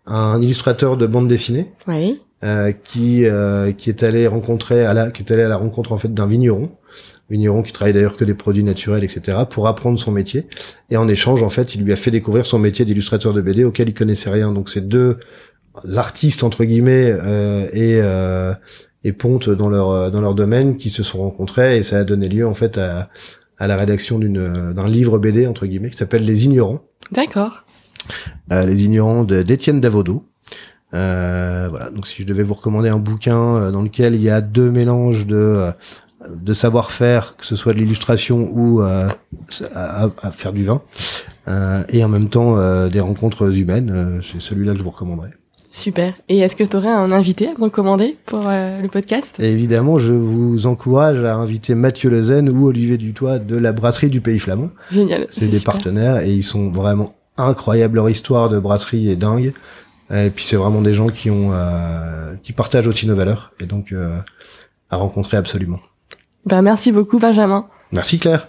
un illustrateur de bande dessinée Oui. euh, qui euh, qui est allé rencontrer à la qui est allé à la rencontre en fait d'un vigneron vigneron qui travaille d'ailleurs que des produits naturels etc pour apprendre son métier et en échange en fait il lui a fait découvrir son métier d'illustrateur de BD auquel il connaissait rien donc c'est deux artistes entre guillemets euh, et euh, et pontes dans leur dans leur domaine qui se sont rencontrés et ça a donné lieu en fait à à la rédaction d'une d'un livre BD entre guillemets qui s'appelle Les Ignorants D'accord. euh, Les Ignorants d'Étienne Davodo. Euh, voilà, donc si je devais vous recommander un bouquin euh, dans lequel il y a deux mélanges de euh, de savoir-faire, que ce soit de l'illustration ou euh, à, à- à faire du vin, euh, et en même temps euh, des rencontres humaines, euh, c'est celui-là que je vous recommanderais. Super. Et est-ce que tu aurais un invité à me recommander pour euh, le podcast? Et évidemment, je vous encourage à inviter Mathieu Lezen ou Olivier Dutoit de la brasserie du Pays Flamand. Génial. C'est des super. partenaires et ils sont vraiment incroyables. Leur histoire de brasserie est dingue. Et puis c'est vraiment des gens qui ont euh, qui partagent aussi nos valeurs et donc euh, à rencontrer absolument. Ben, merci beaucoup, Benjamin. Merci Claire.